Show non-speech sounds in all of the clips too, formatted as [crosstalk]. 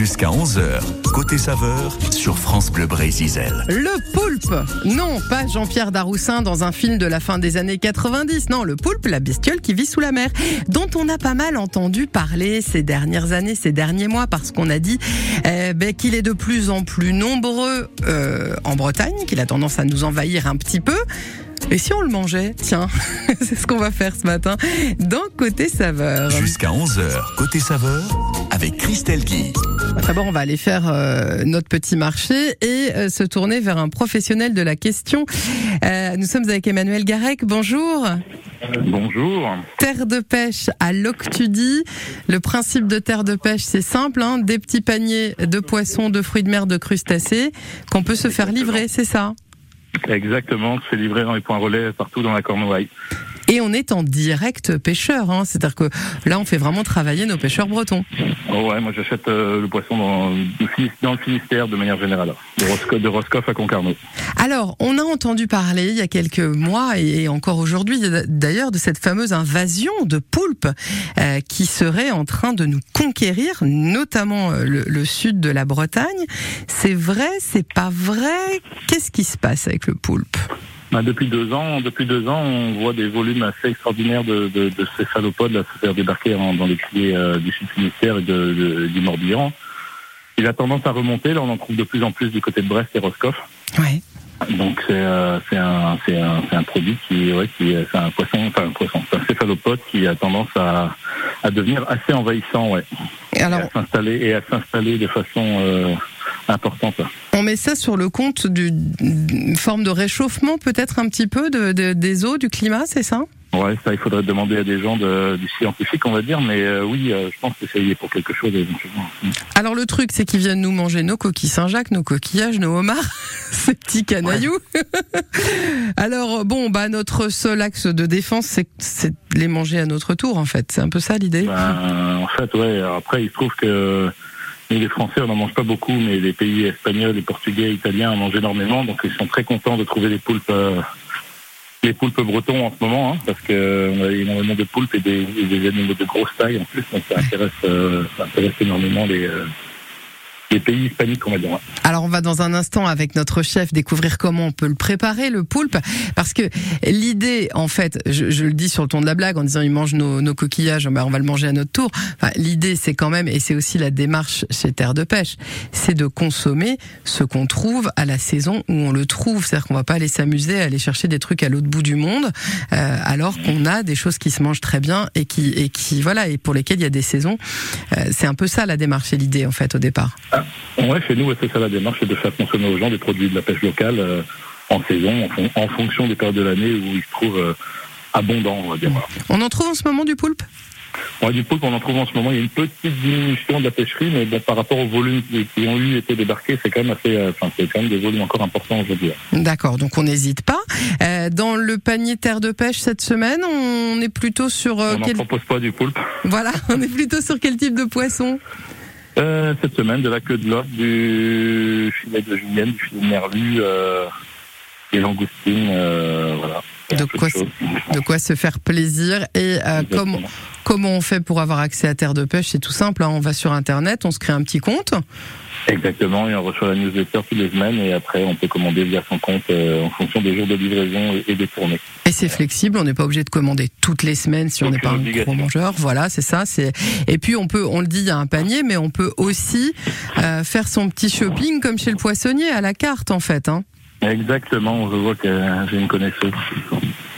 Jusqu'à 11h, côté saveur sur France Bleu Brésil. Le poulpe Non, pas Jean-Pierre Daroussin dans un film de la fin des années 90. Non, le poulpe, la bestiole qui vit sous la mer, dont on a pas mal entendu parler ces dernières années, ces derniers mois, parce qu'on a dit eh ben, qu'il est de plus en plus nombreux euh, en Bretagne, qu'il a tendance à nous envahir un petit peu. Et si on le mangeait Tiens, [laughs] c'est ce qu'on va faire ce matin dans Côté Saveur. Jusqu'à 11h, côté saveur, avec Christelle Guy. D'abord, on va aller faire euh, notre petit marché et euh, se tourner vers un professionnel de la question. Euh, nous sommes avec Emmanuel Garec. Bonjour. Bonjour. Terre de pêche à Loctudie. Le principe de terre de pêche, c'est simple, hein, des petits paniers de poissons, de fruits de mer, de crustacés qu'on peut se faire livrer, c'est ça? Exactement, c'est livré dans les points relais partout dans la Cornouaille. Et on est en direct pêcheur, hein, c'est-à-dire que là, on fait vraiment travailler nos pêcheurs bretons. Oh ouais, moi j'achète euh, le poisson dans, dans le Finistère de manière générale, de Roscoff à Concarneau. Alors, on a entendu parler il y a quelques mois et encore aujourd'hui d'ailleurs de cette fameuse invasion de poulpes euh, qui serait en train de nous conquérir, notamment euh, le, le sud de la Bretagne. C'est vrai, c'est pas vrai? Qu'est-ce qui se passe avec le poulpe? Bah, depuis deux ans, depuis deux ans, on voit des volumes assez extraordinaires de, de, de céphalopodes là, se faire débarquer en- dans les criers euh, du sud Finistère et de, de- du Morbihan. Il a tendance à remonter. Là, on en trouve de plus en plus du côté de Brest et Roscoff. Ouais. Donc c'est euh, un c'est un c'est un produit qui ouais qui c'est un poisson enfin un poisson c'est un céphalopode qui a tendance à à devenir assez envahissant ouais Et et alors, à s'installer et à s'installer de façon euh, importante. on met ça sur le compte d'une forme de réchauffement, peut-être un petit peu de, de- des eaux, du climat, c'est ça? Ouais, ça, il faudrait demander à des gens de, du scientifique, on va dire, mais euh, oui, euh, je pense que c'est lié pour quelque chose éventuellement. Alors le truc, c'est qu'ils viennent nous manger nos coquilles Saint-Jacques, nos coquillages, nos homards, [laughs] ces petits canailloux. [laughs] Alors bon, bah notre seul axe de défense, c'est c'est de les manger à notre tour, en fait. C'est un peu ça l'idée? Ben, en fait, ouais. Après, il se trouve que les Français, on n'en mange pas beaucoup, mais les pays espagnols, les Portugais, Italiens en mangent énormément, donc ils sont très contents de trouver des poulpes, euh, les poulpes bretons en ce moment, hein, parce que on a énormément de poulpes et des, animaux de grosse taille en plus, donc ça intéresse, euh, ça intéresse énormément les, euh, les pays hispaniques, on va dire. ouais. Alors on va dans un instant avec notre chef découvrir comment on peut le préparer le poulpe parce que l'idée en fait je, je le dis sur le ton de la blague en disant il mange nos, nos coquillages ben, on va le manger à notre tour enfin, l'idée c'est quand même et c'est aussi la démarche chez Terre de Pêche c'est de consommer ce qu'on trouve à la saison où on le trouve c'est-à-dire qu'on va pas aller s'amuser à aller chercher des trucs à l'autre bout du monde euh, alors qu'on a des choses qui se mangent très bien et qui et qui voilà et pour lesquelles il y a des saisons Euh, c'est un peu ça la démarche et l'idée en fait au départ Ouais, chez nous, c'est ça la démarche, c'est de faire consommer aux gens des produits de la pêche locale euh, en saison, en, fon- en fonction des périodes de l'année où ils se trouvent euh, abondants, on va dire. On en trouve en ce moment du poulpe? Ouais, du poulpe, on en trouve en ce moment. Il y a une petite diminution de la pêcherie, mais bon, par rapport aux volumes qui, ont eu été débarqués, c'est quand même assez, euh, enfin, c'est quand même des volumes encore importants aujourd'hui. D'accord, donc on n'hésite pas. Dans le panier terre de pêche cette semaine, on est plutôt sur on n'en quel... propose pas du poulpe. voilà, [laughs] on est plutôt sur quel type de poisson? Cette semaine, de la queue de l'os, du filet de julienne, du filet de merlu, euh, des langoustines, euh, voilà. De quoi. De quoi se faire plaisir et euh, comment comment on fait pour avoir accès à terre de pêche? C'est tout simple, hein, on va sur internet, on se crée un petit compte. Exactement, et on reçoit la newsletter toutes les semaines et après on peut commander via son compte euh, en fonction des jours de livraison et, et des tournées. Et c'est flexible, on n'est pas obligé de commander toutes les semaines si on n'est pas un gros mangeur. Voilà, c'est ça. C'est et puis on peut, on le dit, il y a un panier, mais on peut aussi euh, faire son petit shopping comme chez le poissonnier à la carte en fait. Hein. Exactement, je vois que j'ai une connaisseuse.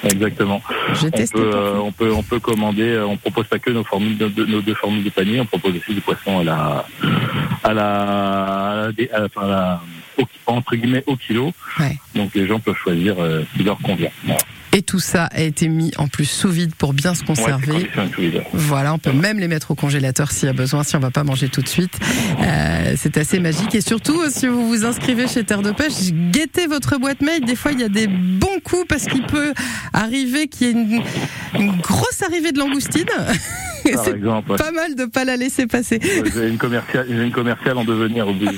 Exactement. On peut, euh, on peut, on peut commander. euh, On propose pas que nos formules, nos deux formules de panier. On propose aussi du poisson à la, à la, à la, à la- à la- au, entre guillemets au kilo. Ouais. Donc les gens peuvent choisir euh, ce qui leur convient. Voilà. Et tout ça a été mis en plus sous vide pour bien se conserver. Voilà, on peut même les mettre au congélateur s'il y a besoin, si on va pas manger tout de suite. Euh, c'est assez magique. Et surtout, si vous vous inscrivez chez Terre de Pêche, guettez votre boîte mail. Des fois, il y a des bons coups parce qu'il peut arriver qu'il y ait une, une grosse arrivée de langoustine. [laughs] Et Par c'est exemple, pas mal de pas la laisser passer. j'ai une commerciale, j'ai une commerciale en devenir au bout. [laughs]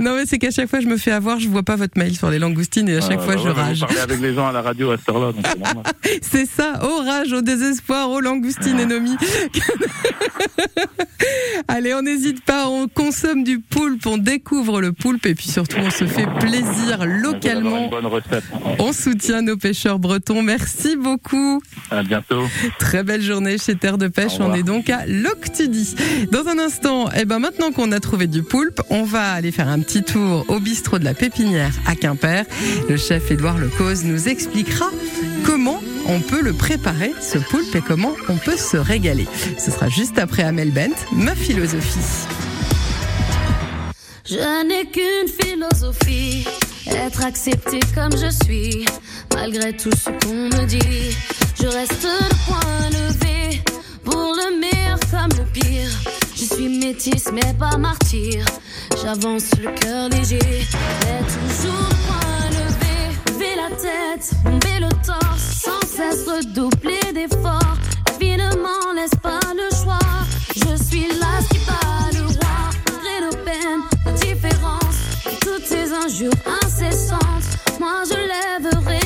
Non, mais c'est qu'à chaque fois, je me fais avoir, je vois pas votre mail sur les langoustines et à chaque Ah, fois, bah je ouais, mais rage. Vous parlez avec les gens à la radio à cette heure-là, [laughs] c'est ça, au rage, au désespoir, aux langoustines ennemies. [laughs] Allez, on n'hésite pas, on consomme du poulpe, on découvre le poulpe et puis surtout, on se fait plaisir localement. Une bonne recette. On soutient nos pêcheurs bretons. Merci beaucoup. À bientôt. Très belle journée chez Terre de Pêche. On est donc à Loctudy. Dans un instant, eh ben maintenant qu'on a trouvé du poulpe, on va aller faire un petit tour au bistrot de la Pépinière à Quimper. Le chef Édouard Lecause nous expliquera comment on peut le préparer, ce poulpe, et comment on peut se régaler. Ce sera juste après Amel Bent, ma philosophie. Je n'ai qu'une philosophie, être accepté comme je suis, malgré tout ce qu'on me dit. Je reste le point levé, pour le meilleur comme le pire. Je suis métisse mais pas martyr, j'avance le cœur léger, toujours la tête, bomber le torse, sans cesse redoubler d'efforts. M'en laisse pas le choix, je suis là qui bat le roi, malgré nos peines, nos différences, toutes ces injures incessantes. Moi je lèverai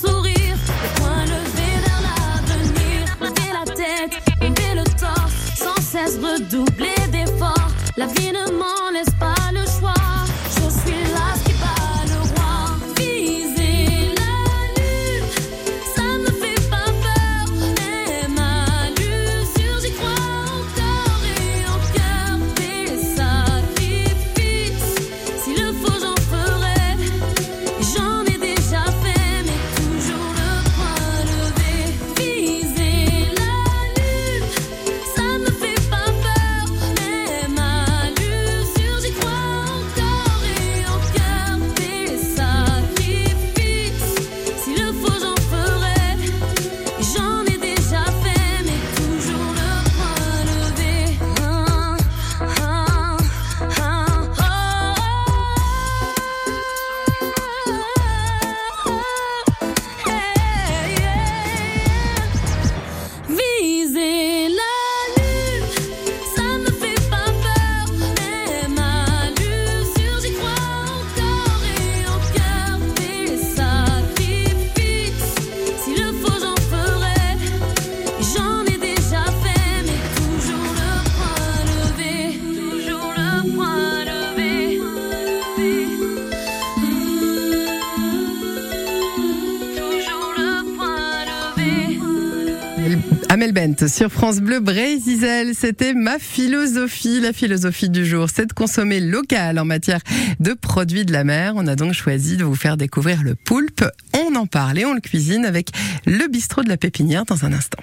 Sur France Bleu Brésil, c'était ma philosophie. La philosophie du jour, c'est de consommer local en matière de produits de la mer. On a donc choisi de vous faire découvrir le poulpe. On en parle et on le cuisine avec le bistrot de la pépinière dans un instant.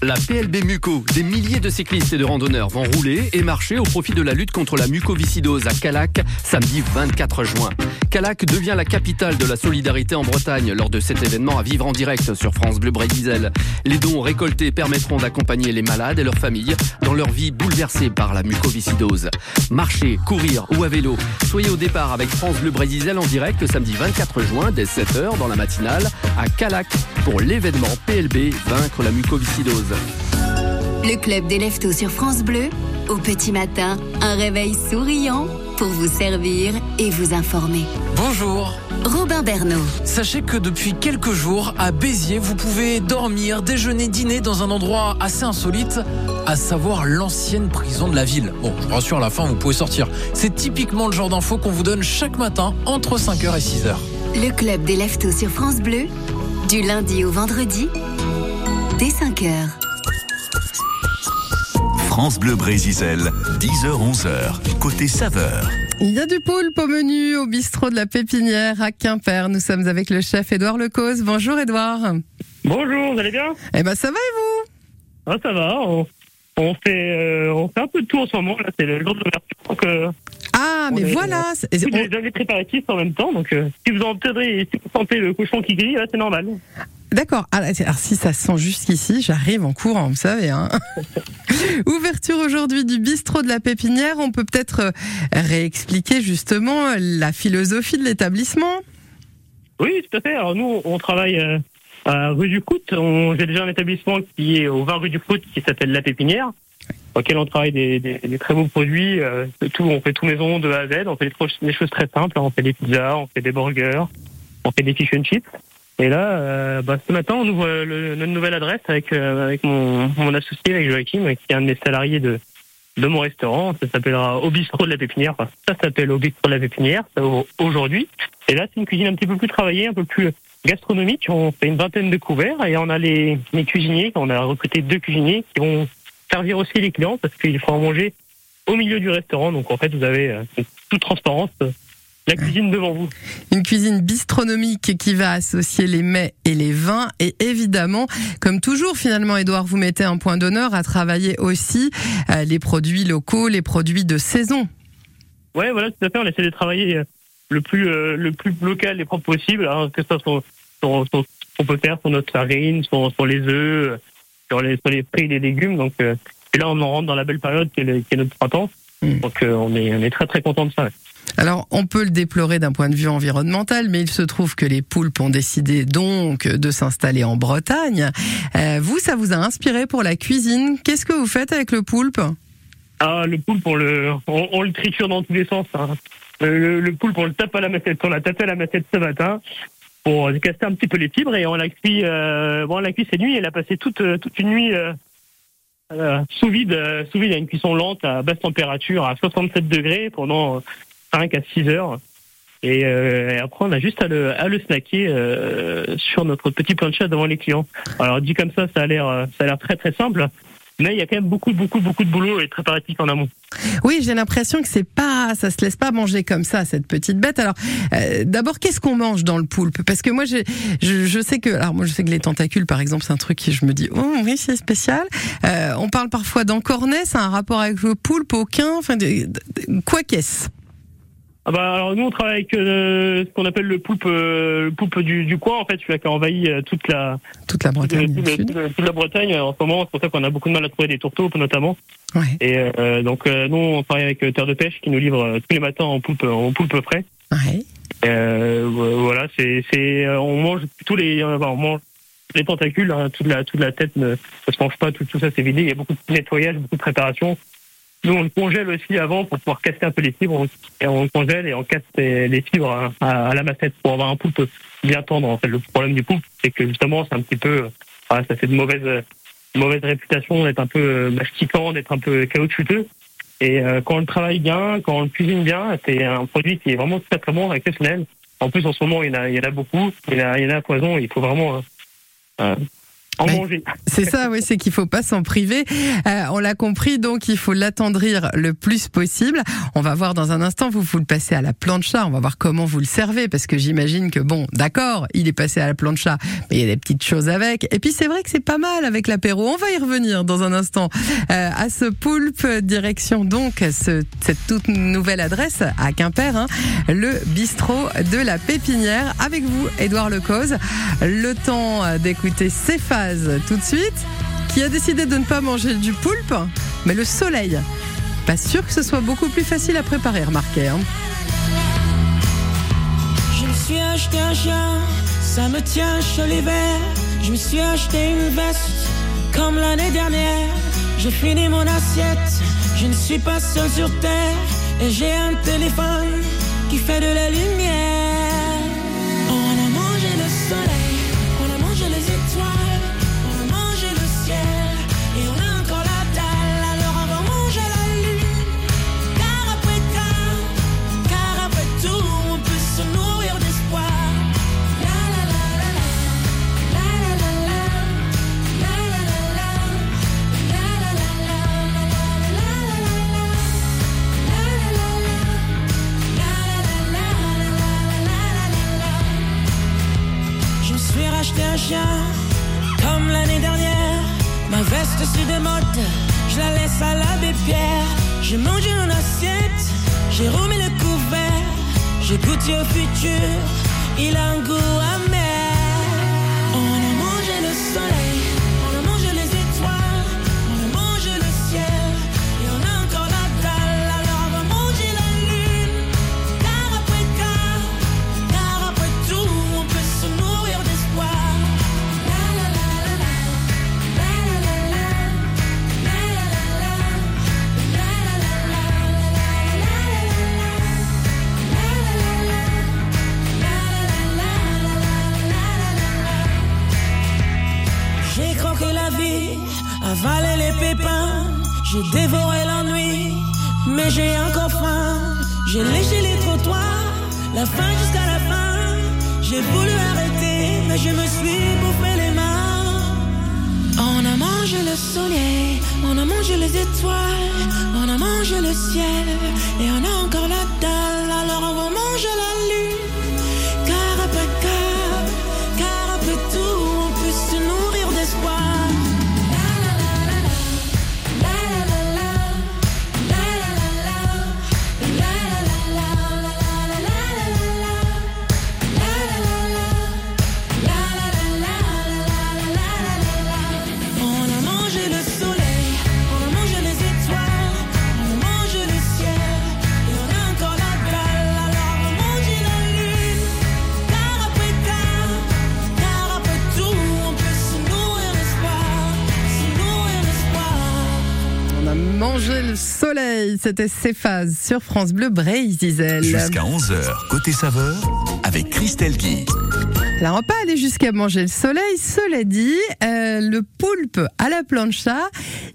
La PLB Muco, des milliers de cyclistes et de randonneurs vont rouler et marcher au profit de la lutte contre la mucoviscidose à Calac, samedi 24 juin. Calac devient la capitale de la solidarité en Bretagne lors de cet événement à vivre en direct sur France Bleu Brésil. Les dons récoltés permettront d'accompagner les malades et leurs familles dans leur vie bouleversée par la mucoviscidose. Marcher, courir ou à vélo, soyez au départ avec France Bleu Brésil en direct samedi 24 juin dès 7h dans la matinale à Calac pour l'événement PLB Vaincre la mucoviscidose. Le club des leftos sur France Bleu. Au petit matin, un réveil souriant pour vous servir et vous informer. Bonjour. Robin Bernot. Sachez que depuis quelques jours, à Béziers, vous pouvez dormir, déjeuner, dîner dans un endroit assez insolite, à savoir l'ancienne prison de la ville. Bon, je vous rassure, à la fin, vous pouvez sortir. C'est typiquement le genre d'infos qu'on vous donne chaque matin entre 5h et 6h. Le club des leftos sur France Bleu. Du lundi au vendredi, dès 5 heures. France Bleu Brésil, 10h-11h, côté saveur. Il y a du poulpe au menu au bistrot de la Pépinière à Quimper. Nous sommes avec le chef Édouard Lecause. Bonjour Édouard. Bonjour, vous allez bien? Eh ben ça va et vous? Ah, Ça va, on, on fait, euh, on fait un peu de tout en ce moment. Là, c'est le jour de l'ouverture. Euh, Ah on mais est- voilà. c'est- vous on- avez déjà les préparatifs en même temps. Donc, euh, si vous entendez, si vous sentez le cochon qui grille, là, c'est normal. D'accord. Ah, Alors si ça se sent jusqu'ici, j'arrive en courant, vous savez. Hein. [laughs] Ouverture aujourd'hui du bistrot de la Pépinière. On peut peut-être euh, réexpliquer justement la philosophie de l'établissement. Oui, tout à fait. Alors, nous, on travaille euh, à rue du Coute. On- J'ai déjà un établissement qui est au 20 rue du Coute qui s'appelle La Pépinière, auquel on travaille des, des- des très beaux produits. euh, de tout, on fait tout maison de A à Z. On fait des, des choses très simples. On fait des pizzas, on fait des burgers, on fait des fish and chips. Et là, euh, bah, ce matin, on ouvre euh, le- notre nouvelle adresse avec, euh, avec mon, mon associé, avec Joachim, qui est un de mes salariés de, de mon restaurant. Ça s'appellera Au Bistrot de la Pépinière. Enfin, ça s'appelle Au Bistrot de la Pépinière ça, au- aujourd'hui. Et là, c'est une cuisine un petit peu plus travaillée, un peu plus gastronomique. On fait une vingtaine de couverts et on a les, les cuisiniers. On a recruté deux cuisiniers qui vont servir aussi les clients parce qu'il faut en manger au milieu du restaurant. Donc en fait, vous avez euh, toute transparence euh, la cuisine devant vous. Une cuisine bistronomique qui va associer les mets et les vins. Et évidemment, comme toujours, finalement, Édouard, vous mettez un point d'honneur à travailler aussi euh, les produits locaux, les produits de saison. Ouais, voilà, tout à fait. On essaie de travailler euh, le plus euh, le plus local et propre possible, hein, que ce soit sur ce qu'on peut faire sur notre farine, sur, sur les œufs, sur les sur les fruits et les légumes. Donc euh, et là, on en rentre dans la belle période qui est, notre printemps. Mm. Donc euh, on est on est très très content de ça. Alors, on peut le déplorer d'un point de vue environnemental, mais il se trouve que les poulpes ont décidé donc de s'installer en Bretagne. Euh, vous, ça vous a inspiré pour la cuisine. Qu'est-ce que vous faites avec le poulpe? Ah, le poulpe, on le, on, le triture dans tous les sens. hein. Le, poulpe, on le tape à la massette. On l'a tapé à la massette ce matin pour casser un petit peu les fibres et on l'a cuit. Euh, bon, on l'a cuit cette nuit. Elle a passé toute euh, toute une nuit sous vide, sous vide à une cuisson lente à basse température à 67 degrés pendant 5 à 6 heures. Et, euh, et après, on a juste à le, à le snacker euh, sur notre petit plancha devant les clients. Alors dit comme ça, ça a l'air, euh, ça a l'air très très simple, mais il y a quand même beaucoup beaucoup beaucoup de boulot et de préparatifs en amont. Oui, j'ai l'impression que c'est pas, ça se laisse pas manger comme ça cette petite bête. Alors, euh, d'abord, qu'est-ce qu'on mange dans le poulpe? Parce que moi, je, je sais que, alors moi, je sais que les tentacules, par exemple, c'est un truc qui je me dis, oh oui, c'est spécial. Euh, on parle parfois d'encornet, a un rapport avec le poulpe, aucun. Enfin, quoi qu'est-ce? Ah bah alors nous on travaille avec euh, ce qu'on appelle le poulpe, euh, le poulpe du, du coin en fait, celui qui a envahi euh, toute la Toute la Bretagne toute- la Bretagne en ce moment. C'est pour ça qu'on a beaucoup de mal à trouver des tourteaux notamment. Ouais. Et euh, donc euh, nous on travaille avec Terre de Pêche qui nous livre tous les matins en poulpe en poulpe frais. Ouais. Euh, voilà, c'est c'est euh, on mange tous les enfin, on mange les tentacules, hein, toute la toute la tête ne, ne se mange pas, tout, tout ça c'est vidé. Il y a beaucoup de nettoyage, beaucoup de préparation. Nous on le congèle aussi avant pour pouvoir casser un peu les fibres et on le congèle et on casse les, fibres à, la massette pour avoir un poulpe bien tendre. En fait, le problème du poulpe c'est que justement c'est un petit peu, euh, voilà, ça fait de mauvaise mauvaise réputation d'être un peu euh, masticant, d'être un peu caoutchouteux. Et euh, quand on le travaille bien, quand on le cuisine bien, c'est un produit qui est vraiment très très bon, exceptionnel. En plus, en ce moment, il y en a, il y en a beaucoup. Il y en a, il y en a à foison. Il faut vraiment euh, en Ouais. manger. C'est ça, oui, c'est qu'il faut pas s'en priver. Euh, on l'a compris, donc il faut l'attendrir le plus possible. On va voir dans un instant, vous vous le passez à la plancha, on va voir comment vous le servez, parce que j'imagine que bon, d'accord, il est passé à la plancha, mais il y a des petites choses avec. Et puis c'est vrai que c'est pas mal avec l'apéro. On va y revenir dans un instant euh, à ce poulpe, direction donc ce, cette toute nouvelle adresse à Quimper, hein, le bistrot de la Pépinière. Avec vous, Édouard Lecause. Le temps d'écouter Tout de suite, qui a décidé de ne pas manger du poulpe, mais le soleil. Pas sûr que ce soit beaucoup plus facile à préparer, remarquez. Hein. Je me suis acheté un chien, ça me tient chaud l'hiver. Je me suis acheté une veste, comme l'année dernière. J'ai fini mon assiette, je ne suis pas seul sur terre. Et j'ai un téléphone qui fait de la lumière. Comme l'année dernière. Ma veste se démode, je la laisse à l'abbé Pierre. J'ai mangé mon assiette, j'ai remis le couvert. J'ai goûté au futur, il a un goût amer. J'ai léché les trottoirs, la fin jusqu'à la fin. J'ai voulu arrêter, mais je me suis bouffé les mains. On a mangé le soleil, on a mangé les étoiles, on a mangé le ciel, et on a encore la dalle, alors on va manger la lune. Soleil. C'était Céphase sur France Bleu Bray. Jusqu'à 11h, côté saveur, avec Christelle Guy. Alors, on va pas aller jusqu'à manger le soleil. Cela dit, euh, le poulpe à la plancha,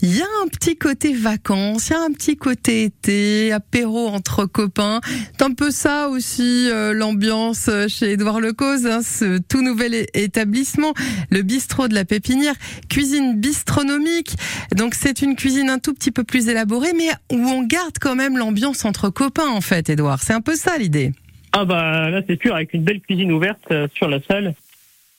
il y a un petit côté vacances, il y a un petit côté été, apéro entre copains. C'est un peu ça aussi euh, l'ambiance chez Édouard Lecause, hein, ce tout nouvel établissement, le bistrot de la Pépinière, cuisine bistronomique. Donc c'est une cuisine un tout petit peu plus élaborée, mais où on garde quand même l'ambiance entre copains en fait, Édouard. C'est un peu ça l'idée. Ah bah là c'est sûr, avec une belle cuisine ouverte euh, sur la salle.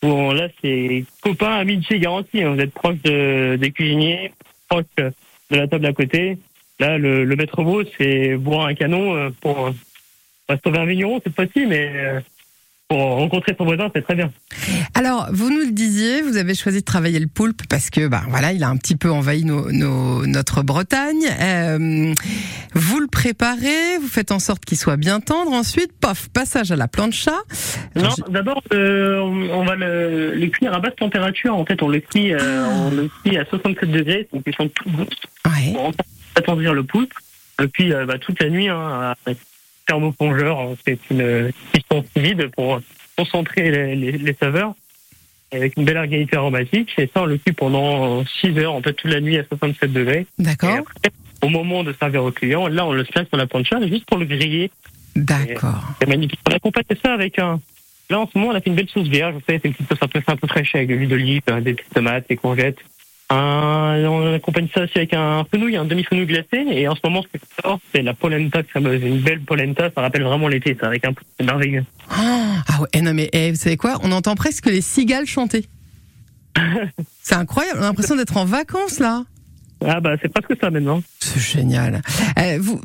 Bon là c'est copain, amitié garantie. hein. Vous êtes proche de, des cuisiniers, proche de la table à côté. Là le, le maître mot c'est boire un canon euh, pour euh, pas sauver un vigneron cette fois-ci, mais pour rencontrer son voisin c'est très bien. Alors, vous nous le disiez, vous avez choisi de travailler le poulpe parce que, bah, voilà, il a un petit peu envahi nos, nos- notre Bretagne. Euh, vous le préparez, vous faites en sorte qu'il soit bien tendre. Ensuite, pof, passage à la plancha. Non, d'abord euh, on, on va le, le cuire à basse température. En fait on le cuit, euh, on le cuit à 67 degrés, donc ils sont tout. Ouais. pour attendrir le poulpe. Et puis bah, toute la nuit, hein, à thermoplongeur, hein, c'est une cuisson vide pour concentrer les, les, les saveurs avec une belle égalité aromatique. Et ça, on le cuit pendant 6 heures, en fait, toute la nuit à 67 degrés. D'accord, au moment de servir au client, là, on le place sur la plancha juste pour le griller. d'accord. C'est magnifique. On accompagne ça avec un... Là, en ce moment, on a fait une belle sauce vierge. Vous savez, c'est une petite sauce un peu, un peu fraîche avec de l'huile d'olive, des petites tomates, des courgettes. Un- on accompagne ça aussi avec un fenouil, un demi-fenouil glacé. Et en ce moment, ce sort, c'est la polenta fameuse. Une belle polenta, ça rappelle vraiment l'été, ça, avec un peu c'est merveilleux. Ah ah ouais, non mais eh, vous savez quoi? On entend presque les cigales chanter. [laughs] C'est incroyable, on a l'impression d'être en vacances là. Ah bah, c'est presque ça maintenant. C'est génial. Euh, vous,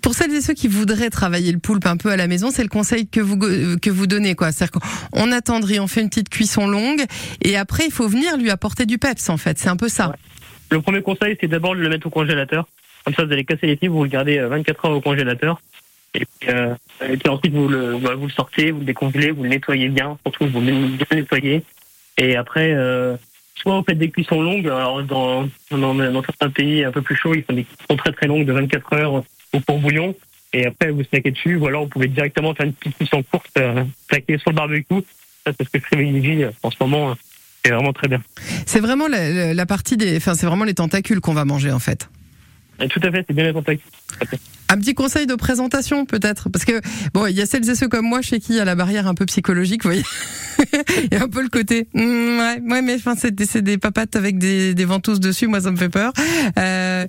pour celles et ceux qui voudraient travailler le poulpe un peu à la maison, c'est le conseil que vous que vous donnez quoi. C'est-à-dire qu'on attendrit, on fait une petite cuisson longue et après il faut venir lui apporter du peps en fait. C'est un peu ça. Le premier conseil, c'est d'abord de le mettre au congélateur. Comme ça, vous allez casser les fibres, vous le gardez euh, 24 heures au congélateur. Et puis, euh, et puis ensuite, vous le, bah, vous le sortez, vous le décongelez, vous le nettoyez bien, surtout vous le bien nettoyez. Et après, euh, soit vous faites des cuissons longues, alors dans, dans, dans certains pays un peu plus chauds, ils font des cuissons très très longues de 24 heures au pour-bouillon. Et après, vous snackez dessus, ou alors vous pouvez directement faire une petite cuisson courte, euh, sur le barbecue. Ça, c'est ce que je euh, en ce moment. euh, C'est vraiment très bien. C'est vraiment la- la partie des, enfin c'est vraiment les tentacules qu'on va manger en fait. Et tout à fait, c'est bien les contacts. Un petit conseil de présentation peut-être, parce que bon, il y a celles et ceux comme moi chez qui il y a la barrière un peu psychologique, vous voyez. [laughs] Il y a un peu le côté, hmm, ouais, ouais, mais enfin c'est des, des papates avec des, des ventouses dessus, moi ça me fait peur. Euh,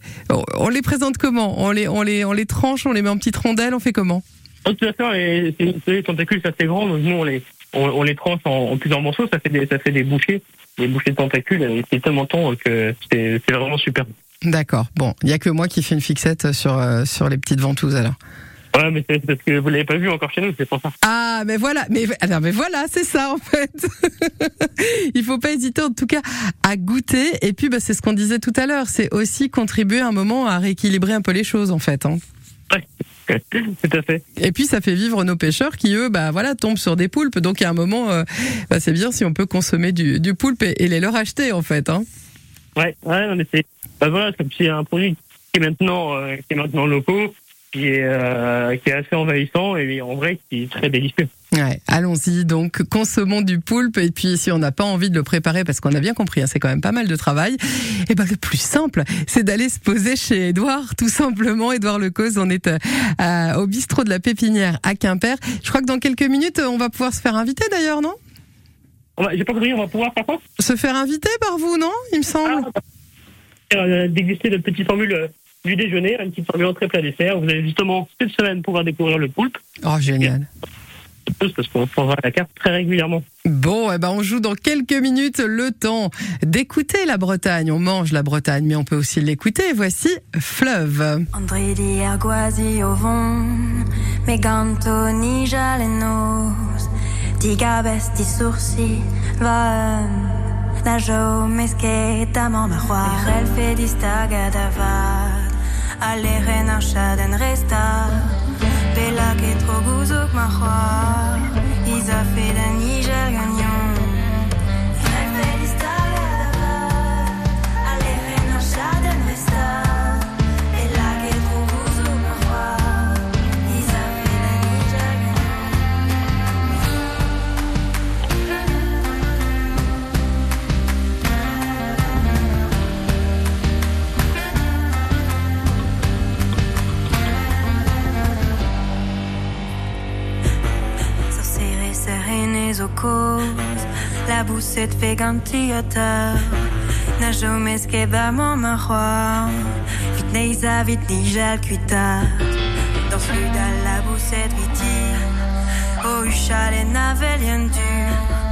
on, les présente comment? On les, on les, on les tranche, on les met en petites rondelles, on fait comment? Oh, tout à fait, les, tentacules, c'est assez grand, donc nous, on les, on, on les tranche en, en plusieurs morceaux, ça fait des, ça fait des bouchées, des bouchées de tentacules. et C'est tellement tendre que c'est c'est vraiment super. D'accord. Bon, il y a que moi qui fais une fixette sur euh, sur les petites ventouses alors. Ouais, mais c'est parce que vous l'avez pas vu encore chez nous, c'est pour ça. Ah, mais voilà, mais alors, mais voilà, c'est ça en fait. [laughs] Il faut pas hésiter en tout cas à goûter. Et puis, bah, c'est ce qu'on disait tout à l'heure, c'est aussi contribuer un moment à rééquilibrer un peu les choses en fait. Hein. [laughs] Tout à fait. Et puis, ça fait vivre nos pêcheurs qui eux, bah voilà, tombent sur des poulpes. Donc, a un moment, euh, bah, c'est bien si on peut consommer du, du poulpe et, et les leur acheter en fait. Hein. Ouais, ouais, non, mais c'est, bah voilà, c'est un produit qui est maintenant, euh, qui est maintenant locaux, qui est, euh, qui est assez envahissant et en vrai qui est très délicieux. Ouais, allons-y donc, consommons du poulpe et puis si on n'a pas envie de le préparer parce qu'on a bien compris, hein, c'est quand même pas mal de travail, et ben le plus simple, c'est d'aller se poser chez Édouard, tout simplement. Édouard Lecause, on est euh, au bistrot de la Pépinière à Quimper. Je crois que dans quelques minutes, on va pouvoir se faire inviter d'ailleurs, non? J'ai pas compris, on va pouvoir faire quoi Se faire inviter par vous, non Il me semble. euh, déguster notre petite formule euh, du déjeuner, une petite formule entrée plat dessert. Vous allez justement cette semaine pouvoir découvrir le poulpe, Oh génial. parce qu'on prendra la carte très régulièrement. Bon, eh ben on joue dans quelques minutes le temps d'écouter la Bretagne. On mange la Bretagne, mais on peut aussi l'écouter. Voici Fleuve. André au vent, Meganto ni jalenos, di gabes di sourcils, va na jo meske tamam ma roi, el fe di stagadavad, alle rena shaden resta, bella che tro guzok ma roi, isa fe da serenes au cause La boussette fait gantiateur Na jomes que bamon ma roi. Vite neisa, vite nijal cuita Dans de la boussette viti Oh, uchal et navelien du Anista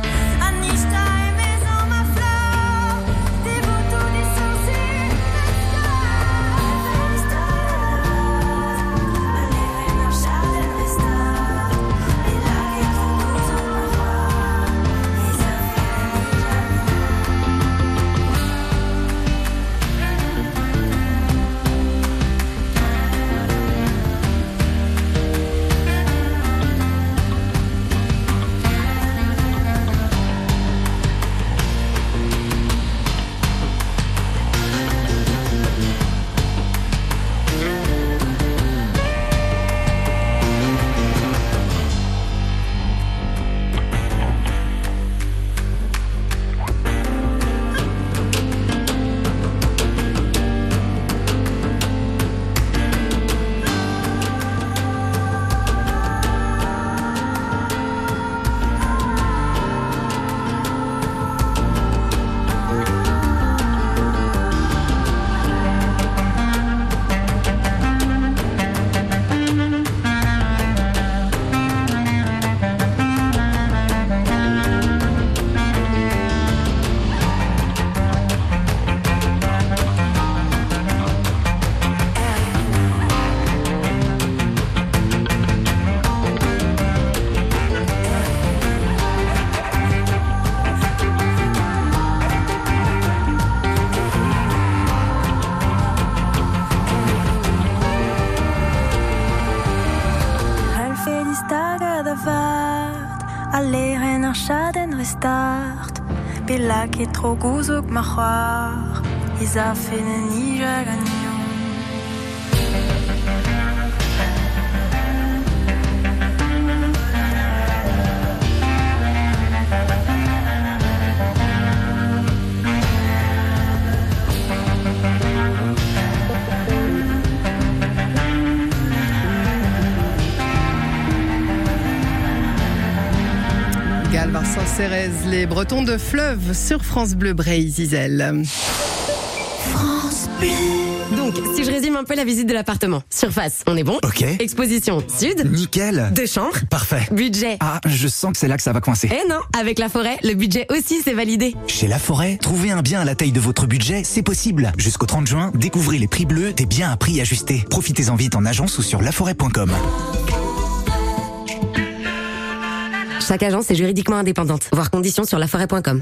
trop guzuk ma khoar. Isa fene ni Gal Vincent Cérez, les Bretons de Fleuve sur France Bleu Bray Zizel. France Bleu. Donc Donc, si je résume un peu la visite de l'appartement. Surface, on est bon Ok. Exposition, sud. Nickel. Deux chambres. Parfait. Budget. Ah, je sens que c'est là que ça va coincer. Eh non, avec la forêt, le budget aussi c'est validé. Chez La Forêt, trouver un bien à la taille de votre budget, c'est possible. Jusqu'au 30 juin, découvrez les prix bleus des biens à prix ajustés. Profitez-en vite en agence ou sur laforêt.com. Chaque agence est juridiquement indépendante. Voir conditions sur laforêt.com.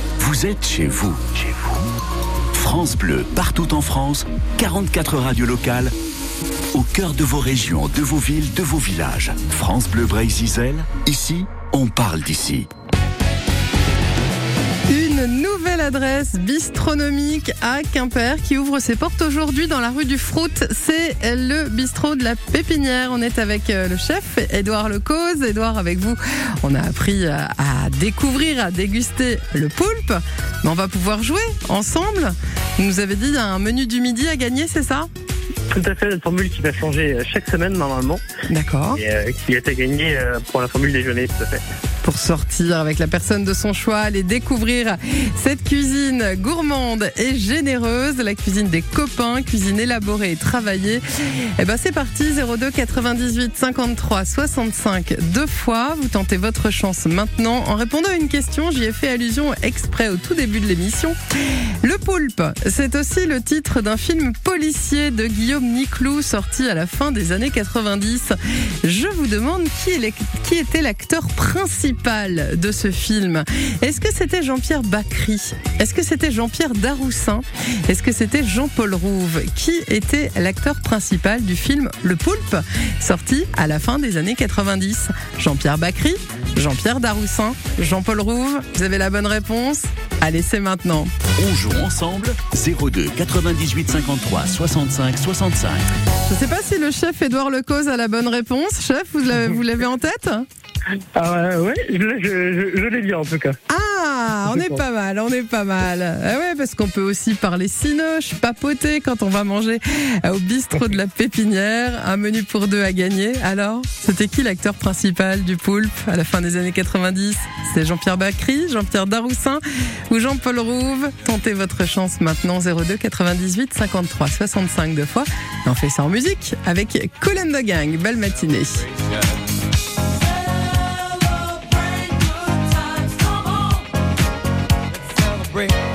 Vous êtes chez vous. Chez vous. France Bleu, partout en France, 44 radios locales, au cœur de vos régions, de vos villes, de vos villages. France Bleu Bray-Zizel, ici, on parle d'ici. Une nouvelle adresse bistronomique à Quimper qui ouvre ses portes aujourd'hui dans la rue du Frout. C'est le bistrot de la Pépinière. On est avec euh, le chef Édouard Lecause. Édouard, avec vous, on a appris à à découvrir, à déguster le poulpe. Mais on va pouvoir jouer ensemble. Vous nous avez dit un menu du midi à gagner, c'est ça? Tout à fait, une formule qui va changer chaque semaine normalement. D'accord. Et euh, qui est à gagner euh, pour la formule déjeuner, tout à fait. Pour sortir avec la personne de son choix, aller découvrir cette cuisine gourmande et généreuse, la cuisine des copains, cuisine élaborée et travaillée. Et ben c'est parti 02 98 53 65 deux fois. Vous tentez votre chance maintenant en répondant à une question. J'y ai fait allusion exprès au tout début de l'émission. Le poulpe, c'est aussi le titre d'un film policier de Guillaume Niclou sorti à la fin des années 90. Je vous demande qui était l'acteur principal de ce film. Est-ce que c'était Jean-Pierre Bacry? Est-ce que c'était Jean-Pierre Daroussin? Est-ce que c'était Jean-Paul Rouve? Qui était l'acteur principal du film Le Poulpe, sorti à la fin des années 90 Jean-Pierre Bacry Jean-Pierre Daroussin Jean-Paul Rouve? Vous avez la bonne réponse? Allez, c'est maintenant. On joue ensemble 02 98 53 65 65. Je ne sais pas si le chef Édouard Lecause a la bonne réponse. Chef, vous l'avez en tête? Ah ouais, je, je, je, je l'ai dit en tout cas. Ah, on est pas mal, on est pas mal. Ah ouais, parce qu'on peut aussi parler cinoche, papoter quand on va manger au bistrot de la Pépinière. Un menu pour deux à gagner. Alors, c'était qui l'acteur principal du poulpe à la fin des années 90 C'est Jean-Pierre Bacry, Jean-Pierre Daroussin ou Jean-Paul Rouve? Tentez votre chance maintenant 02 98 53 65 deux fois. Et on fait ça en musique avec Colin de Gang. Belle matinée. break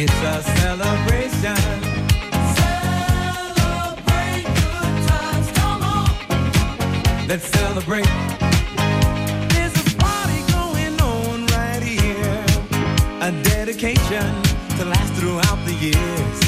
It's a celebration. Celebrate good times, come on. Let's celebrate. There's a party going on right here. A dedication to last throughout the years.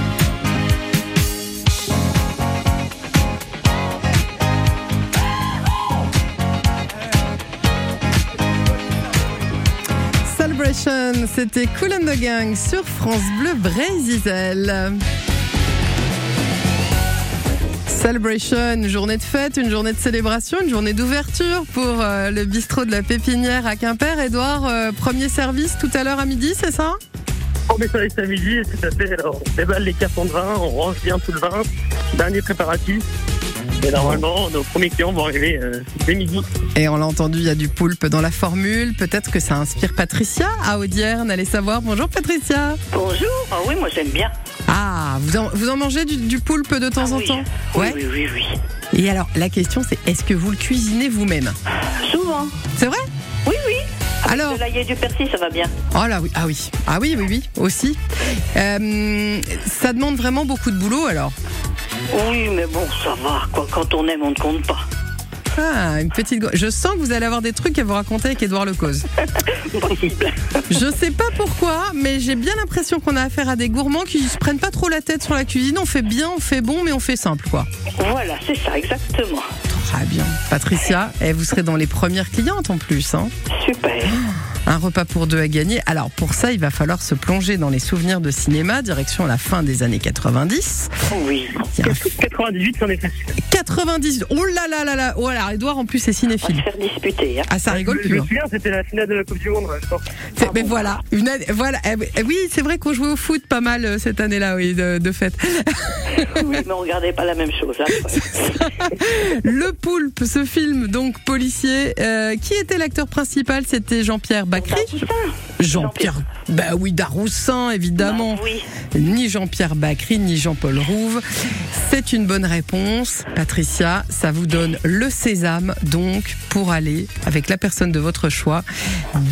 C'était Cool and the Gang sur France Bleu Brésil. Celebration, journée de fête, une journée de célébration, une journée d'ouverture pour euh, le bistrot de la Pépinière à Quimper. Edouard, euh, premier service tout à l'heure à midi, c'est ça? Met ça à midi, tout à fait. Alors, on déballe les cartons de vin, on range bien tout le vin. Dernier préparatif. Et normalement, nos premiers clients vont arriver euh, dès midi. Et on l'a entendu, il y a du poulpe dans la formule. Peut-être que ça inspire Patricia à Audierne. Allez savoir. Bonjour Patricia. Bonjour. Ah oui, moi j'aime bien. Ah, vous en, vous en mangez du, du poulpe de temps Ah en oui. temps Oui, oui, oui, oui. Et alors, la question c'est est-ce que vous le cuisinez vous-même Souvent. C'est vrai Oui, oui. Avec Alors de l'ail et du persil, ça va bien. Oh là oui, ah oui, ah oui, oui, oui, aussi. Euh, ça demande vraiment beaucoup de boulot alors. Oui, mais bon, ça va. Quoi. Quand on aime, on ne compte pas. Ah, une petite. Je sens que vous allez avoir des trucs à vous raconter avec Édouard Lecause. [laughs] Je sais pas pourquoi, mais j'ai bien l'impression qu'on a affaire à des gourmands qui se prennent pas trop la tête sur la cuisine. On fait bien, on fait bon, mais on fait simple, quoi. Voilà, c'est ça, exactement. Très bien. Patricia, et vous serez dans les premières clientes en plus. Hein. Super. Un repas pour deux à gagner. Alors pour ça, il va falloir se plonger dans les souvenirs de cinéma, direction la fin des années 90. Oui. 98, c'en est facile. 90. Oh là là là là. Oh alors Edouard en plus c'est cinéphile. Faire disputer. Hein. Ah ça rigole Je plus. me hein. souviens, c'était la finale de la Coupe du Monde, je pense. C'est- Mais voilà, une année- voilà. Eh oui, eh oui, c'est vrai qu'on jouait au foot pas mal euh, cette année-là, oui, de, de fête. [laughs] Oui, mais on regardait pas la même chose. Hein. [laughs] Le Poulpe, ce film donc policier. euh, qui était l'acteur principal? C'était Jean-Pierre Bacry. Jean-Pierre, bah oui, Daroussin évidemment. Ni Jean-Pierre Bacry, ni Jean-Paul Rouve. C'est une bonne réponse, Patricia. Ça vous donne le sésame donc pour aller avec la personne de votre choix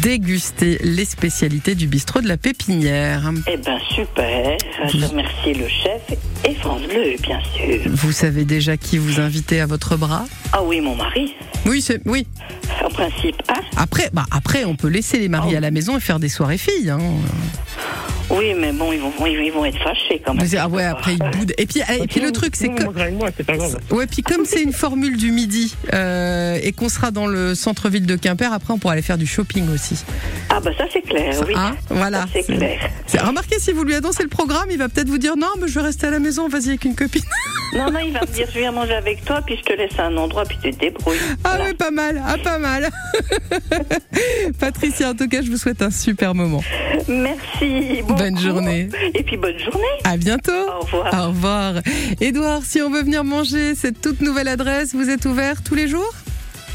déguster les spécialités du bistrot de la Pépinière. Eh ben super. Je remercie le chef et France Bleu, bien sûr. Vous savez déjà qui vous invitez à votre bras? Ah oui, mon mari. Oui, c'est oui. En principe, hein Après, bah après, on peut laisser les maris à la maison et faire des soirées filles. Hein. Oh, Oui, mais bon, ils vont, ils vont être fâchés quand même. Ah ouais, après ils boudent. Et puis, et puis le truc, c'est que ouais, puis comme c'est une formule du midi euh, et qu'on sera dans le centre-ville de Quimper, après on pourra aller faire du shopping aussi. Ah bah ça c'est clair, oui. Hein voilà. Ça, c'est clair. Remarquez si vous lui annoncez le programme, il va peut-être vous dire non, mais je vais rester à la maison, vas-y avec une copine. [laughs] Non, non, il va me dire, je viens manger avec toi, puis je te laisse à un endroit, puis tu te débrouilles. Ah ouais, pas mal, ah pas mal. [laughs] Patricia, en tout cas, je vous souhaite un super moment. Merci. beaucoup. Bonne journée. Et puis bonne journée. À bientôt. Au revoir. Au revoir. Edouard, si on veut venir manger cette toute nouvelle adresse, vous êtes ouvert tous les jours?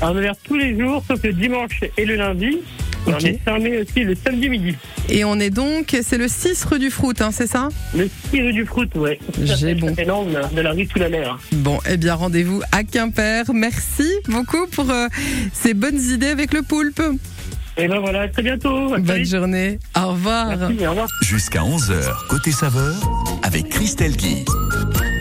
On est ouvert tous les jours, sauf le dimanche et le lundi. On est fermé aussi le samedi midi. Et on est donc, c'est le 6 rue du Frout, hein, c'est ça? Le 6 rue du Fruit, ouais. J'ai bon. C'est l'angle de la rue sous la mer. Bon, eh bien rendez-vous à Quimper. Merci beaucoup pour euh, ces bonnes idées avec le poulpe. Et ben voilà, à très bientôt. À Bonne journée. Au revoir. Merci, au revoir. Jusqu'à 11h, côté saveur, avec Christelle Guy.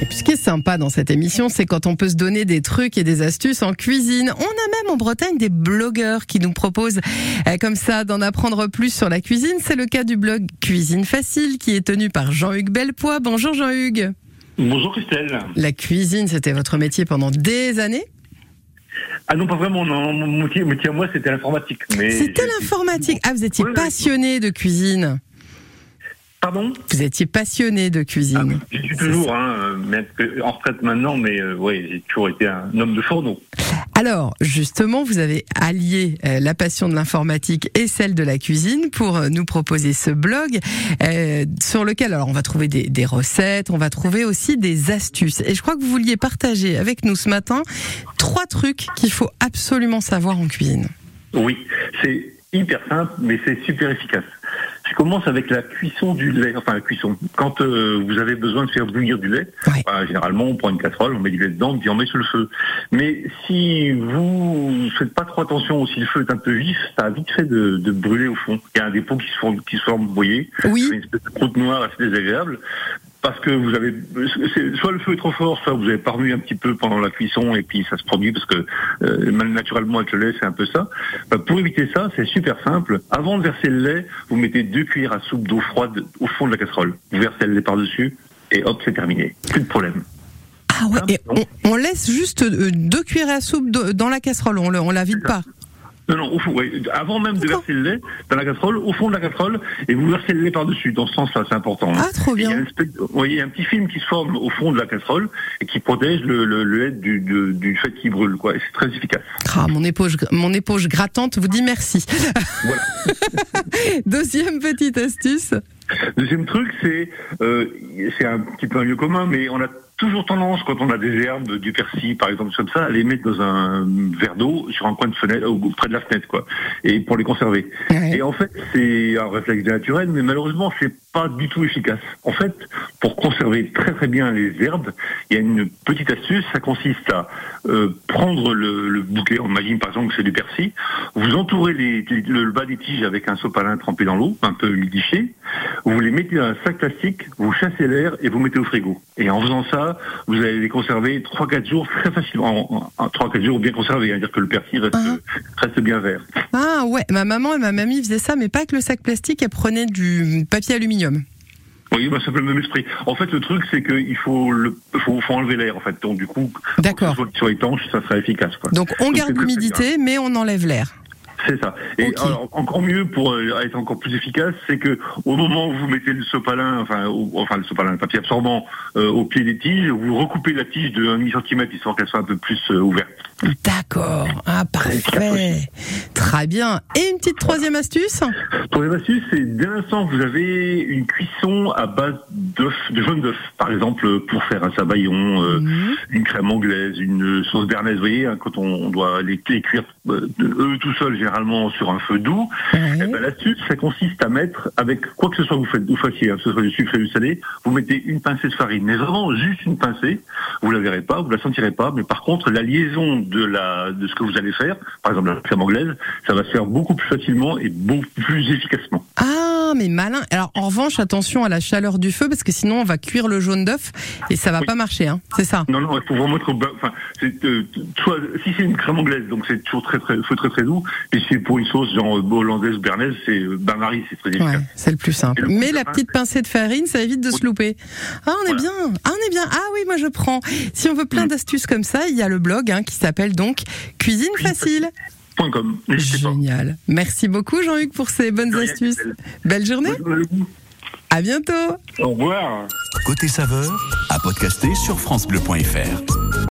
Et puis ce qui est sympa dans cette émission, c'est quand on peut se donner des trucs et des astuces en cuisine. On a même en Bretagne des blogueurs qui nous proposent euh, comme ça d'en apprendre plus sur la cuisine. C'est le cas du blog Cuisine Facile qui est tenu par Jean-Hugues Belpois. Bonjour Jean-Hugues. Bonjour Christelle. La cuisine, c'était votre métier pendant des années. Ah non, pas vraiment. Non, mon métier, à moi, c'était l'informatique. Mais C'était l'informatique. Ah, vous étiez passionné de cuisine. Pardon Vous étiez passionné de cuisine. Je suis toujours, hein, euh, en retraite maintenant, mais euh, ouais, j'ai toujours été un homme de fourneau. Alors, justement, vous avez allié euh, la passion de l'informatique et celle de la cuisine pour euh, nous proposer ce blog sur lequel, alors, on va trouver des, des recettes, on va trouver aussi des astuces. Et je crois que vous vouliez partager avec nous ce matin trois trucs qu'il faut absolument savoir en cuisine. Oui, c'est hyper simple, mais c'est super efficace. Je commence avec la cuisson du lait, enfin la cuisson. Quand euh, vous avez besoin de faire bouillir du lait, bah, généralement on prend une casserole, on met du lait dedans, puis on met sur le feu. Mais si vous ne faites pas trop attention, si le feu est un peu vif, ça a vite fait de, de brûler au fond. Il y a un dépôt qui se forme, qui se forme vous voyez, oui. une espèce de croûte noire assez désagréable. Parce que vous avez, soit le feu est trop fort, soit vous avez parvenu un petit peu pendant la cuisson et puis ça se produit parce que euh, naturellement avec le lait c'est un peu ça. Bah, pour éviter ça, c'est super simple. Avant de verser le lait, vous mettez deux cuillères à soupe d'eau froide au fond de la casserole. Vous versez le lait par dessus et hop c'est terminé. Plus de problème. Ah ouais, et on, on laisse juste euh, deux cuillères à soupe dans la casserole, on, le, on la vide pas. Non, non, au fond, ouais. Avant même de verser le lait dans la casserole, au fond de la casserole, et vous versez le lait par-dessus. Dans ce sens-là, c'est important. hein. Ah, trop bien. Il y a une espèce de- vous voyez, il y a un petit film qui se forme au fond de la casserole et qui protège le, le, le lait du, de- du fait qu'il brûle, quoi. Et c'est très efficace. Ah, mon éponge, mon éponge grattante vous dit merci. [laughs] Deuxième petite astuce. Deuxième truc, c'est euh, c'est un petit peu un lieu commun, mais on a toujours tendance, quand on a des herbes, du persil, par exemple, comme ça, à les mettre dans un verre d'eau sur un coin de fenêtre, ou près de la fenêtre, quoi, et pour les conserver. Et en fait, c'est un réflexe naturel, mais malheureusement, c'est pas du tout efficace. En fait, pour conserver très très bien les herbes, il y a une petite astuce, ça consiste à euh, prendre le, le bouquet, on imagine par exemple que c'est du persil, vous entourez les, les- le bas des tiges avec un sopalin trempé dans l'eau, un peu humidifié, vous les mettez dans un sac plastique, vous chassez l'air et vous mettez au frigo. Et en faisant ça, vous allez les conserver 3-4 jours très facilement, en, en 3-4 jours bien conservés, c'est-à-dire que le persil reste, reste bien vert. Ah ouais, ma maman et ma mamie faisaient ça, mais pas avec le sac plastique, elles prenaient du papier aluminium. Oui, bah, ça fait le même esprit. En fait, le truc, c'est qu'il faut, le, faut, faut enlever l'air, en fait. Donc, du coup, D'accord. soit, soit étanche, ça sera efficace. Quoi. Donc on garde c'est l'humidité, mais on enlève l'air. C'est ça. Et alors, encore mieux pour euh, être encore plus efficace, c'est que au moment où vous mettez le sopalin, enfin, au- enfin le sopalin, le papier absorbant euh, au pied des tiges, vous recoupez la tige de 1 demi centimètre histoire qu'elle soit un peu plus euh, ouverte. D'accord. Ah parfait. Très bien. Et une petite troisième astuce Troisième astuce, c'est dès l'instant que vous avez une cuisson à base d'œufs, de jaune d'œuf, par exemple pour faire un sabayon, euh, une crème anglaise, une sauce bernaise, vous voyez, hein, quand on, on doit les, les cuire euh, eux tout seuls, généralement sur un feu doux. Eh ben, L'astuce, ça consiste à mettre, avec quoi que ce soit que vous faites, vous fassiez, hein, que ce soit du sucre et du salé, vous mettez une pincée de farine, mais vraiment juste une pincée. Vous la verrez pas, vous la sentirez pas, mais par contre, la liaison de la de ce que vous allez faire, par exemple la crème anglaise, ça va se faire beaucoup plus facilement et beaucoup plus efficacement. Ah, mais malin. Alors en revanche, attention à la chaleur du feu, parce que sinon on va cuire le jaune d'œuf et ça va pas marcher. Hein. C'est ça. Non, non, il faut vraiment être au. Enfin, euh, soit, si c'est une crème anglaise, donc c'est toujours très, très, feu très, très doux. Et si c'est pour une sauce genre euh, hollandaise, bernaise, c'est euh, bain-marie, c'est très efficace. Ouais, c'est le plus simple. Le Mais de la petite pincée de farine, ça évite de se louper. Ah, on est bien. Ah, on est bien. Ah oui, moi je prends. Si on veut Mm. plein d'astuces comme ça, il y a le blog hein, qui s'appelle donc Cuisine Facile. Point com. N'hésitez pas. Génial. Merci beaucoup Jean-Hugues pour ces bonnes astuces. Belle journée. À bientôt. Au revoir. Côté saveur, à podcaster sur FranceBleu.fr.